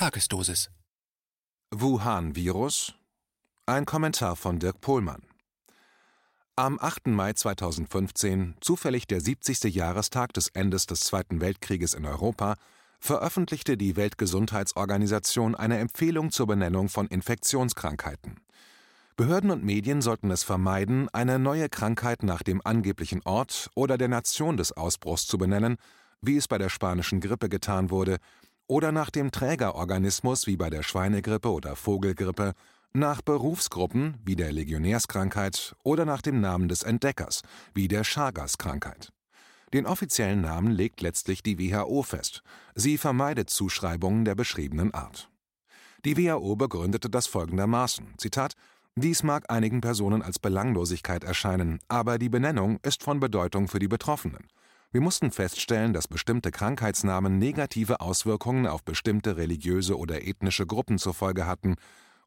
Tagesdosis. Wuhan-Virus? Ein Kommentar von Dirk Pohlmann. Am 8. Mai 2015, zufällig der 70. Jahrestag des Endes des Zweiten Weltkrieges in Europa, veröffentlichte die Weltgesundheitsorganisation eine Empfehlung zur Benennung von Infektionskrankheiten. Behörden und Medien sollten es vermeiden, eine neue Krankheit nach dem angeblichen Ort oder der Nation des Ausbruchs zu benennen, wie es bei der spanischen Grippe getan wurde, oder nach dem Trägerorganismus wie bei der Schweinegrippe oder Vogelgrippe, nach Berufsgruppen wie der Legionärskrankheit oder nach dem Namen des Entdeckers wie der Chagas-Krankheit. Den offiziellen Namen legt letztlich die WHO fest. Sie vermeidet Zuschreibungen der beschriebenen Art. Die WHO begründete das folgendermaßen: Zitat: Dies mag einigen Personen als Belanglosigkeit erscheinen, aber die Benennung ist von Bedeutung für die Betroffenen. Wir mussten feststellen, dass bestimmte Krankheitsnamen negative Auswirkungen auf bestimmte religiöse oder ethnische Gruppen zur Folge hatten,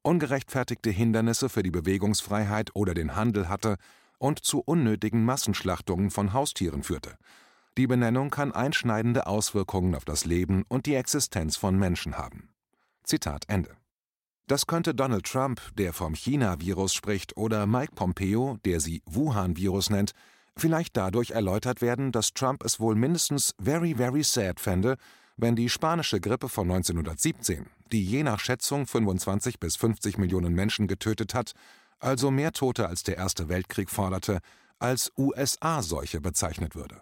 ungerechtfertigte Hindernisse für die Bewegungsfreiheit oder den Handel hatte und zu unnötigen Massenschlachtungen von Haustieren führte. Die Benennung kann einschneidende Auswirkungen auf das Leben und die Existenz von Menschen haben. Zitat Ende. Das könnte Donald Trump, der vom China-Virus spricht, oder Mike Pompeo, der sie Wuhan-Virus nennt, vielleicht dadurch erläutert werden, dass Trump es wohl mindestens very, very sad fände, wenn die spanische Grippe von 1917, die je nach Schätzung 25 bis 50 Millionen Menschen getötet hat, also mehr Tote als der Erste Weltkrieg forderte, als USA-Seuche bezeichnet würde.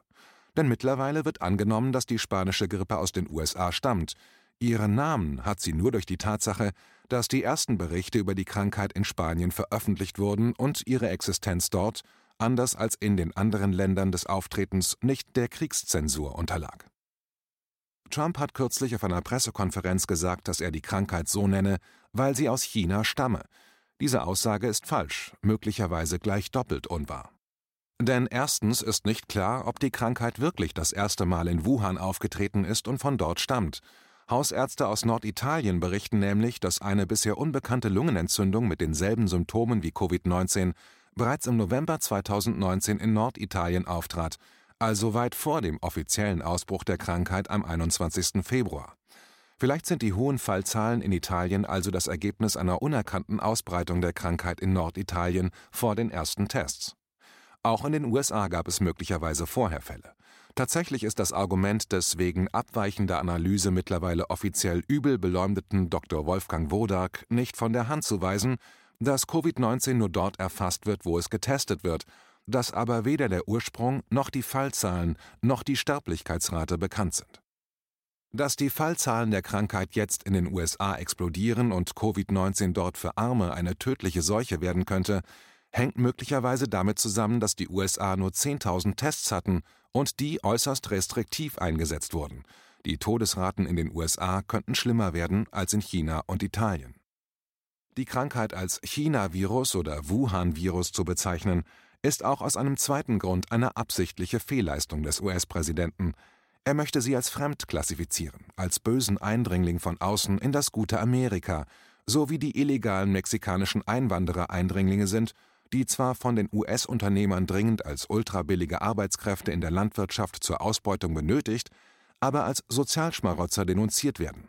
Denn mittlerweile wird angenommen, dass die spanische Grippe aus den USA stammt. Ihren Namen hat sie nur durch die Tatsache, dass die ersten Berichte über die Krankheit in Spanien veröffentlicht wurden und ihre Existenz dort anders als in den anderen Ländern des Auftretens nicht der Kriegszensur unterlag. Trump hat kürzlich auf einer Pressekonferenz gesagt, dass er die Krankheit so nenne, weil sie aus China stamme. Diese Aussage ist falsch, möglicherweise gleich doppelt unwahr. Denn erstens ist nicht klar, ob die Krankheit wirklich das erste Mal in Wuhan aufgetreten ist und von dort stammt. Hausärzte aus Norditalien berichten nämlich, dass eine bisher unbekannte Lungenentzündung mit denselben Symptomen wie Covid-19 bereits im November 2019 in Norditalien auftrat, also weit vor dem offiziellen Ausbruch der Krankheit am 21. Februar. Vielleicht sind die hohen Fallzahlen in Italien also das Ergebnis einer unerkannten Ausbreitung der Krankheit in Norditalien vor den ersten Tests. Auch in den USA gab es möglicherweise vorher Fälle. Tatsächlich ist das Argument des wegen abweichender Analyse mittlerweile offiziell übel beleumdeten Dr. Wolfgang Wodak nicht von der Hand zu weisen, dass Covid-19 nur dort erfasst wird, wo es getestet wird, dass aber weder der Ursprung noch die Fallzahlen noch die Sterblichkeitsrate bekannt sind. Dass die Fallzahlen der Krankheit jetzt in den USA explodieren und Covid-19 dort für Arme eine tödliche Seuche werden könnte, hängt möglicherweise damit zusammen, dass die USA nur 10.000 Tests hatten und die äußerst restriktiv eingesetzt wurden. Die Todesraten in den USA könnten schlimmer werden als in China und Italien. Die Krankheit als China-Virus oder Wuhan-Virus zu bezeichnen, ist auch aus einem zweiten Grund eine absichtliche Fehlleistung des US-Präsidenten. Er möchte sie als fremd klassifizieren, als bösen Eindringling von außen in das gute Amerika, so wie die illegalen mexikanischen Einwanderer Eindringlinge sind, die zwar von den US-Unternehmern dringend als ultrabillige Arbeitskräfte in der Landwirtschaft zur Ausbeutung benötigt, aber als Sozialschmarotzer denunziert werden.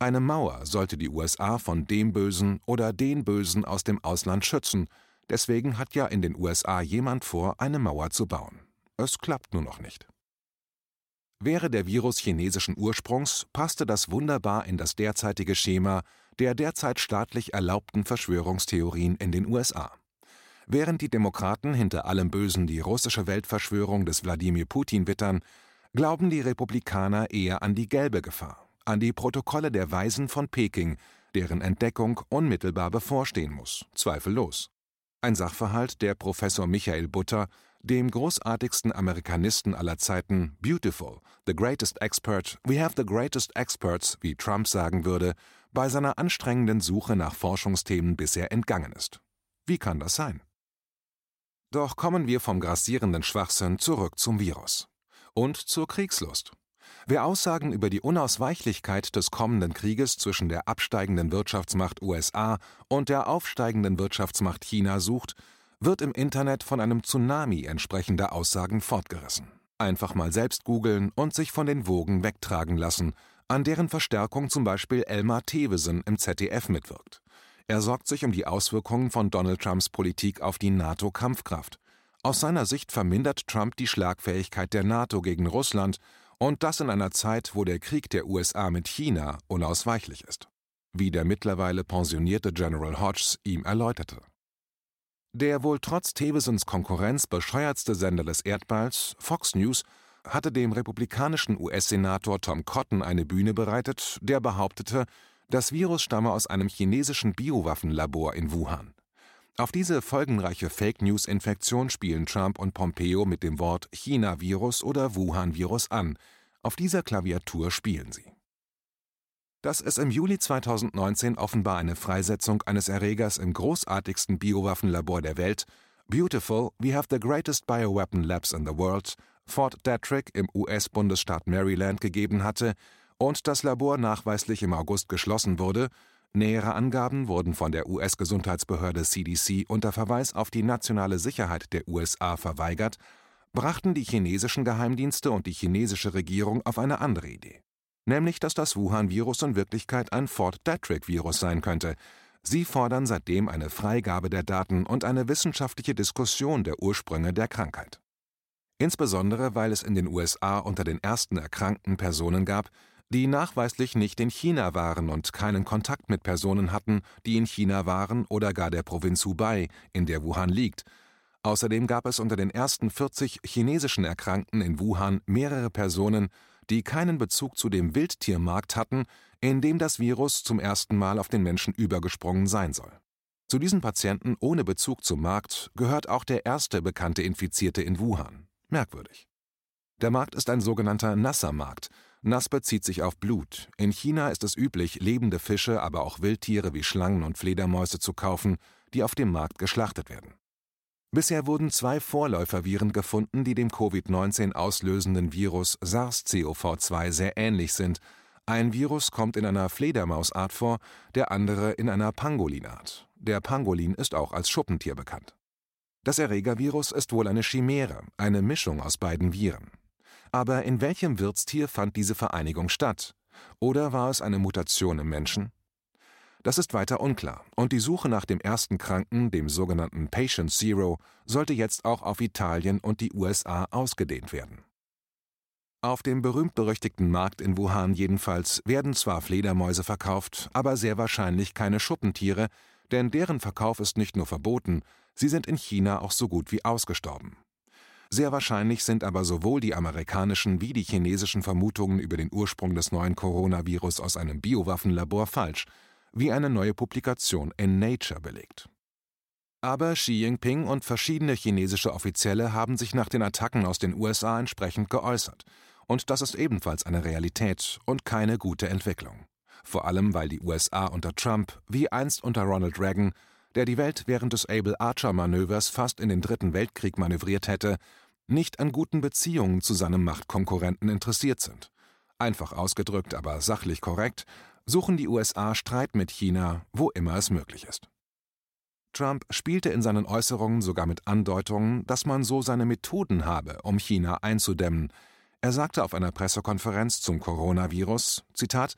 Eine Mauer sollte die USA von dem Bösen oder den Bösen aus dem Ausland schützen, deswegen hat ja in den USA jemand vor, eine Mauer zu bauen. Es klappt nur noch nicht. Wäre der Virus chinesischen Ursprungs, passte das wunderbar in das derzeitige Schema der derzeit staatlich erlaubten Verschwörungstheorien in den USA. Während die Demokraten hinter allem Bösen die russische Weltverschwörung des Wladimir Putin wittern, glauben die Republikaner eher an die gelbe Gefahr, an die Protokolle der Weisen von Peking, deren Entdeckung unmittelbar bevorstehen muss, zweifellos. Ein Sachverhalt, der Professor Michael Butter, dem großartigsten Amerikanisten aller Zeiten, Beautiful, the greatest expert, we have the greatest experts, wie Trump sagen würde, bei seiner anstrengenden Suche nach Forschungsthemen bisher entgangen ist. Wie kann das sein? Doch kommen wir vom grassierenden Schwachsinn zurück zum Virus. Und zur Kriegslust. Wer Aussagen über die Unausweichlichkeit des kommenden Krieges zwischen der absteigenden Wirtschaftsmacht USA und der aufsteigenden Wirtschaftsmacht China sucht, wird im Internet von einem Tsunami entsprechender Aussagen fortgerissen. Einfach mal selbst googeln und sich von den Wogen wegtragen lassen, an deren Verstärkung zum Beispiel Elmar Thewesen im ZDF mitwirkt. Er sorgt sich um die Auswirkungen von Donald Trumps Politik auf die NATO-Kampfkraft. Aus seiner Sicht vermindert Trump die Schlagfähigkeit der NATO gegen Russland und das in einer Zeit, wo der Krieg der USA mit China unausweichlich ist. Wie der mittlerweile pensionierte General Hodges ihm erläuterte. Der wohl trotz Thewesens Konkurrenz bescheuertste Sender des Erdballs, Fox News, hatte dem republikanischen US-Senator Tom Cotton eine Bühne bereitet, der behauptete, das Virus stamme aus einem chinesischen Biowaffenlabor in Wuhan. Auf diese folgenreiche Fake-News-Infektion spielen Trump und Pompeo mit dem Wort China-Virus oder Wuhan-Virus an. Auf dieser Klaviatur spielen sie. Dass es im Juli 2019 offenbar eine Freisetzung eines Erregers im großartigsten Biowaffenlabor der Welt, Beautiful, we have the greatest bioweapon labs in the world, Fort Detrick im US-Bundesstaat Maryland gegeben hatte und das Labor nachweislich im August geschlossen wurde, nähere Angaben wurden von der US-Gesundheitsbehörde CDC unter Verweis auf die nationale Sicherheit der USA verweigert, brachten die chinesischen Geheimdienste und die chinesische Regierung auf eine andere Idee. Nämlich, dass das Wuhan-Virus in Wirklichkeit ein Fort Detrick-Virus sein könnte. Sie fordern seitdem eine Freigabe der Daten und eine wissenschaftliche Diskussion der Ursprünge der Krankheit. Insbesondere, weil es in den USA unter den ersten erkrankten Personen gab, die nachweislich nicht in China waren und keinen Kontakt mit Personen hatten, die in China waren oder gar der Provinz Hubei, in der Wuhan liegt. Außerdem gab es unter den ersten 40 chinesischen Erkrankten in Wuhan mehrere Personen, die keinen Bezug zu dem Wildtiermarkt hatten, in dem das Virus zum ersten Mal auf den Menschen übergesprungen sein soll. Zu diesen Patienten ohne Bezug zum Markt gehört auch der erste bekannte Infizierte in Wuhan. Merkwürdig. Der Markt ist ein sogenannter nasser Markt. Nass bezieht sich auf Blut. In China ist es üblich, lebende Fische, aber auch Wildtiere wie Schlangen und Fledermäuse zu kaufen, die auf dem Markt geschlachtet werden. Bisher wurden zwei Vorläuferviren gefunden, die dem Covid-19 auslösenden Virus SARS-CoV-2 sehr ähnlich sind. Ein Virus kommt in einer Fledermausart vor, der andere in einer Pangolinart. Der Pangolin ist auch als Schuppentier bekannt. Das Erregervirus ist wohl eine Chimäre, eine Mischung aus beiden Viren. Aber in welchem Wirtstier fand diese Vereinigung statt? Oder war es eine Mutation im Menschen? Das ist weiter unklar, und die Suche nach dem ersten Kranken, dem sogenannten Patient Zero, sollte jetzt auch auf Italien und die USA ausgedehnt werden. Auf dem berühmt-berüchtigten Markt in Wuhan jedenfalls werden zwar Fledermäuse verkauft, aber sehr wahrscheinlich keine Schuppentiere, denn deren Verkauf ist nicht nur verboten, sie sind in China auch so gut wie ausgestorben. Sehr wahrscheinlich sind aber sowohl die amerikanischen wie die chinesischen Vermutungen über den Ursprung des neuen Coronavirus aus einem Biowaffenlabor falsch, wie eine neue Publikation in Nature belegt. Aber Xi Jinping und verschiedene chinesische Offizielle haben sich nach den Attacken aus den USA entsprechend geäußert, und das ist ebenfalls eine Realität und keine gute Entwicklung vor allem weil die USA unter Trump, wie einst unter Ronald Reagan, der die Welt während des Able Archer Manövers fast in den Dritten Weltkrieg manövriert hätte, nicht an guten Beziehungen zu seinem Machtkonkurrenten interessiert sind. Einfach ausgedrückt, aber sachlich korrekt, suchen die USA Streit mit China, wo immer es möglich ist. Trump spielte in seinen Äußerungen sogar mit Andeutungen, dass man so seine Methoden habe, um China einzudämmen. Er sagte auf einer Pressekonferenz zum Coronavirus, Zitat,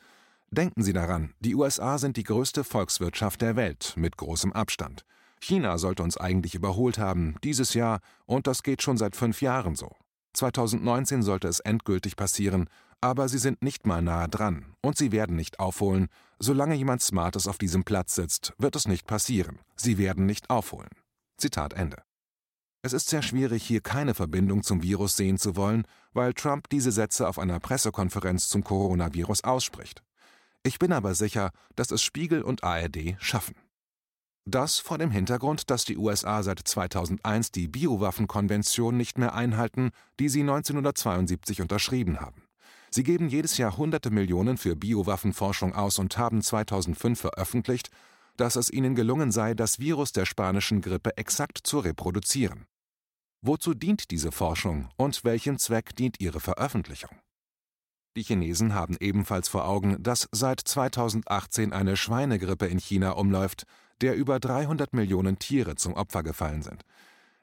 Denken Sie daran, die USA sind die größte Volkswirtschaft der Welt mit großem Abstand. China sollte uns eigentlich überholt haben, dieses Jahr, und das geht schon seit fünf Jahren so. 2019 sollte es endgültig passieren, aber sie sind nicht mal nahe dran und sie werden nicht aufholen. Solange jemand Smartes auf diesem Platz sitzt, wird es nicht passieren. Sie werden nicht aufholen. Zitat Ende. Es ist sehr schwierig, hier keine Verbindung zum Virus sehen zu wollen, weil Trump diese Sätze auf einer Pressekonferenz zum Coronavirus ausspricht. Ich bin aber sicher, dass es Spiegel und ARD schaffen. Das vor dem Hintergrund, dass die USA seit 2001 die Biowaffenkonvention nicht mehr einhalten, die sie 1972 unterschrieben haben. Sie geben jedes Jahr hunderte Millionen für Biowaffenforschung aus und haben 2005 veröffentlicht, dass es ihnen gelungen sei, das Virus der spanischen Grippe exakt zu reproduzieren. Wozu dient diese Forschung und welchem Zweck dient ihre Veröffentlichung? Die Chinesen haben ebenfalls vor Augen, dass seit 2018 eine Schweinegrippe in China umläuft, der über 300 Millionen Tiere zum Opfer gefallen sind.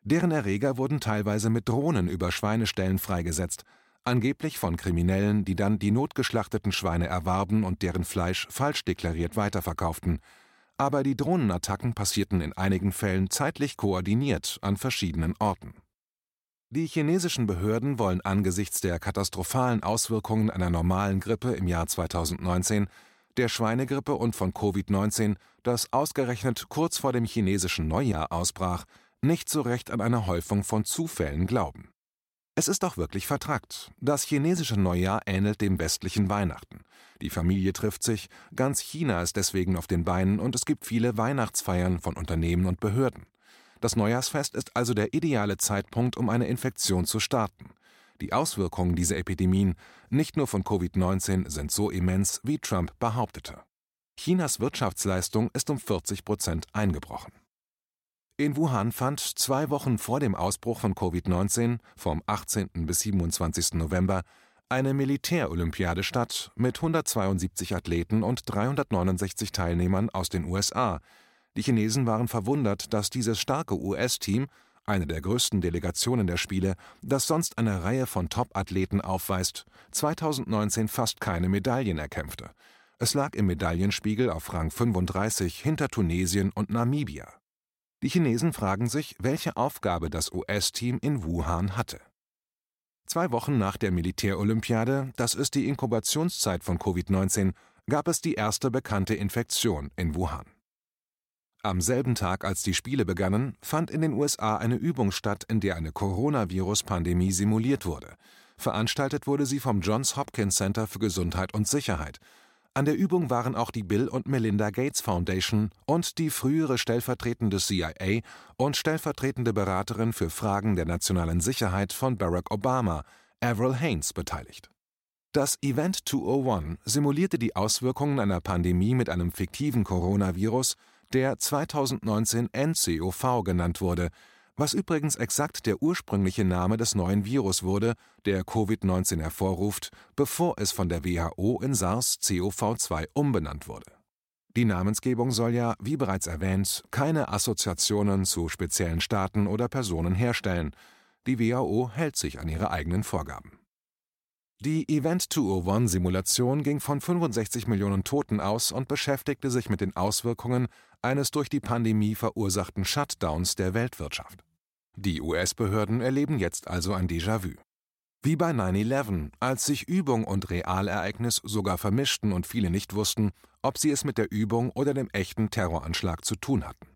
Deren Erreger wurden teilweise mit Drohnen über Schweineställen freigesetzt. angeblich von Kriminellen, die dann die notgeschlachteten Schweine erwarben und deren Fleisch falsch deklariert weiterverkauften. Aber die Drohnenattacken passierten in einigen Fällen zeitlich koordiniert an verschiedenen Orten. Die chinesischen Behörden wollen angesichts der katastrophalen Auswirkungen einer normalen Grippe im Jahr 2019, der Schweinegrippe und von Covid-19, das ausgerechnet kurz vor dem chinesischen Neujahr ausbrach, nicht so recht an eine Häufung von Zufällen glauben. Es ist auch wirklich vertrackt. Das chinesische Neujahr ähnelt dem westlichen Weihnachten. Die Familie trifft sich, ganz China ist deswegen auf den Beinen und es gibt viele Weihnachtsfeiern von Unternehmen und Behörden. Das Neujahrsfest ist also der ideale Zeitpunkt, um eine Infektion zu starten. Die Auswirkungen dieser Epidemien, nicht nur von Covid-19, sind so immens, wie Trump behauptete. Chinas Wirtschaftsleistung ist um 40 Prozent eingebrochen. In Wuhan fand zwei Wochen vor dem Ausbruch von Covid-19, vom 18. bis 27. November, eine Militärolympiade statt mit 172 Athleten und 369 Teilnehmern aus den USA. Die Chinesen waren verwundert, dass dieses starke US-Team, eine der größten Delegationen der Spiele, das sonst eine Reihe von Top-Athleten aufweist, 2019 fast keine Medaillen erkämpfte. Es lag im Medaillenspiegel auf Rang 35 hinter Tunesien und Namibia. Die Chinesen fragen sich, welche Aufgabe das US-Team in Wuhan hatte. Zwei Wochen nach der Militärolympiade, das ist die Inkubationszeit von Covid-19, gab es die erste bekannte Infektion in Wuhan. Am selben Tag, als die Spiele begannen, fand in den USA eine Übung statt, in der eine Coronavirus-Pandemie simuliert wurde. Veranstaltet wurde sie vom Johns Hopkins Center für Gesundheit und Sicherheit an der Übung waren auch die Bill und Melinda Gates Foundation und die frühere stellvertretende CIA und stellvertretende Beraterin für Fragen der nationalen Sicherheit von Barack Obama, Avril Haines, beteiligt. Das Event 201 simulierte die Auswirkungen einer Pandemie mit einem fiktiven Coronavirus, der 2019 NCOV genannt wurde, was übrigens exakt der ursprüngliche Name des neuen Virus wurde, der Covid-19 hervorruft, bevor es von der WHO in SARS-CoV-2 umbenannt wurde. Die Namensgebung soll ja, wie bereits erwähnt, keine Assoziationen zu speziellen Staaten oder Personen herstellen. Die WHO hält sich an ihre eigenen Vorgaben. Die Event 201-Simulation ging von 65 Millionen Toten aus und beschäftigte sich mit den Auswirkungen eines durch die Pandemie verursachten Shutdowns der Weltwirtschaft. Die US-Behörden erleben jetzt also ein Déjà-vu. Wie bei 9-11, als sich Übung und Realereignis sogar vermischten und viele nicht wussten, ob sie es mit der Übung oder dem echten Terroranschlag zu tun hatten.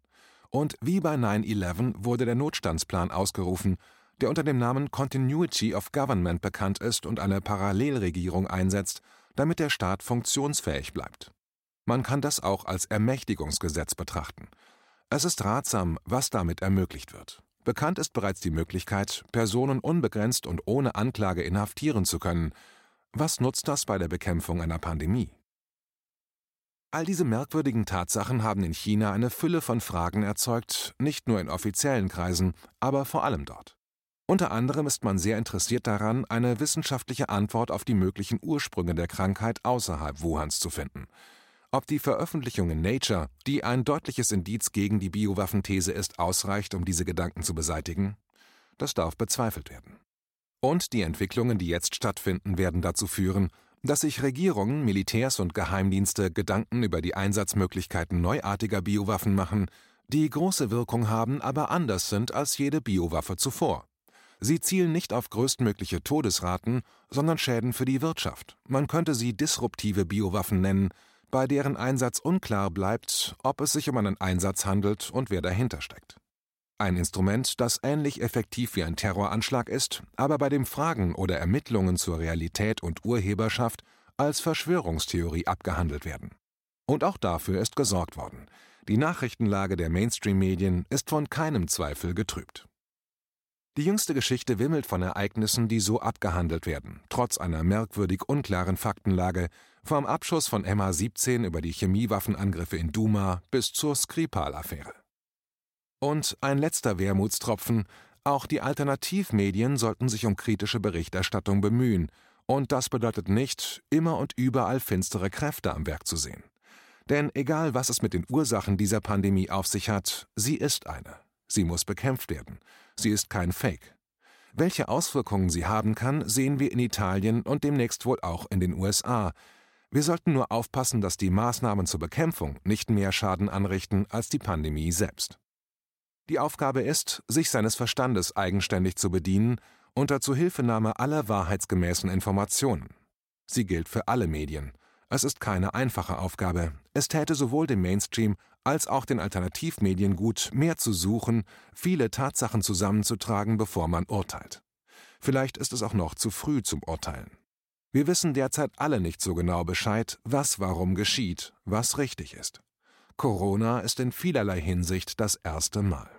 Und wie bei 9-11 wurde der Notstandsplan ausgerufen, der unter dem Namen Continuity of Government bekannt ist und eine Parallelregierung einsetzt, damit der Staat funktionsfähig bleibt. Man kann das auch als Ermächtigungsgesetz betrachten. Es ist ratsam, was damit ermöglicht wird. Bekannt ist bereits die Möglichkeit, Personen unbegrenzt und ohne Anklage inhaftieren zu können. Was nutzt das bei der Bekämpfung einer Pandemie? All diese merkwürdigen Tatsachen haben in China eine Fülle von Fragen erzeugt, nicht nur in offiziellen Kreisen, aber vor allem dort. Unter anderem ist man sehr interessiert daran, eine wissenschaftliche Antwort auf die möglichen Ursprünge der Krankheit außerhalb Wuhans zu finden. Ob die Veröffentlichung in Nature, die ein deutliches Indiz gegen die Biowaffenthese ist, ausreicht, um diese Gedanken zu beseitigen? Das darf bezweifelt werden. Und die Entwicklungen, die jetzt stattfinden, werden dazu führen, dass sich Regierungen, Militärs und Geheimdienste Gedanken über die Einsatzmöglichkeiten neuartiger Biowaffen machen, die große Wirkung haben, aber anders sind als jede Biowaffe zuvor. Sie zielen nicht auf größtmögliche Todesraten, sondern Schäden für die Wirtschaft. Man könnte sie disruptive Biowaffen nennen, bei deren Einsatz unklar bleibt, ob es sich um einen Einsatz handelt und wer dahinter steckt. Ein Instrument, das ähnlich effektiv wie ein Terroranschlag ist, aber bei dem Fragen oder Ermittlungen zur Realität und Urheberschaft als Verschwörungstheorie abgehandelt werden. Und auch dafür ist gesorgt worden. Die Nachrichtenlage der Mainstream-Medien ist von keinem Zweifel getrübt. Die jüngste Geschichte wimmelt von Ereignissen, die so abgehandelt werden, trotz einer merkwürdig unklaren Faktenlage, vom Abschuss von MH17 über die Chemiewaffenangriffe in Duma bis zur Skripal-Affäre. Und ein letzter Wermutstropfen, auch die Alternativmedien sollten sich um kritische Berichterstattung bemühen, und das bedeutet nicht, immer und überall finstere Kräfte am Werk zu sehen. Denn egal was es mit den Ursachen dieser Pandemie auf sich hat, sie ist eine. Sie muss bekämpft werden. Sie ist kein Fake. Welche Auswirkungen sie haben kann, sehen wir in Italien und demnächst wohl auch in den USA. Wir sollten nur aufpassen, dass die Maßnahmen zur Bekämpfung nicht mehr Schaden anrichten als die Pandemie selbst. Die Aufgabe ist, sich seines Verstandes eigenständig zu bedienen, unter Zuhilfenahme aller wahrheitsgemäßen Informationen. Sie gilt für alle Medien. Es ist keine einfache Aufgabe. Es täte sowohl dem Mainstream als auch den Alternativmedien gut, mehr zu suchen, viele Tatsachen zusammenzutragen, bevor man urteilt. Vielleicht ist es auch noch zu früh zum Urteilen. Wir wissen derzeit alle nicht so genau Bescheid, was warum geschieht, was richtig ist. Corona ist in vielerlei Hinsicht das erste Mal.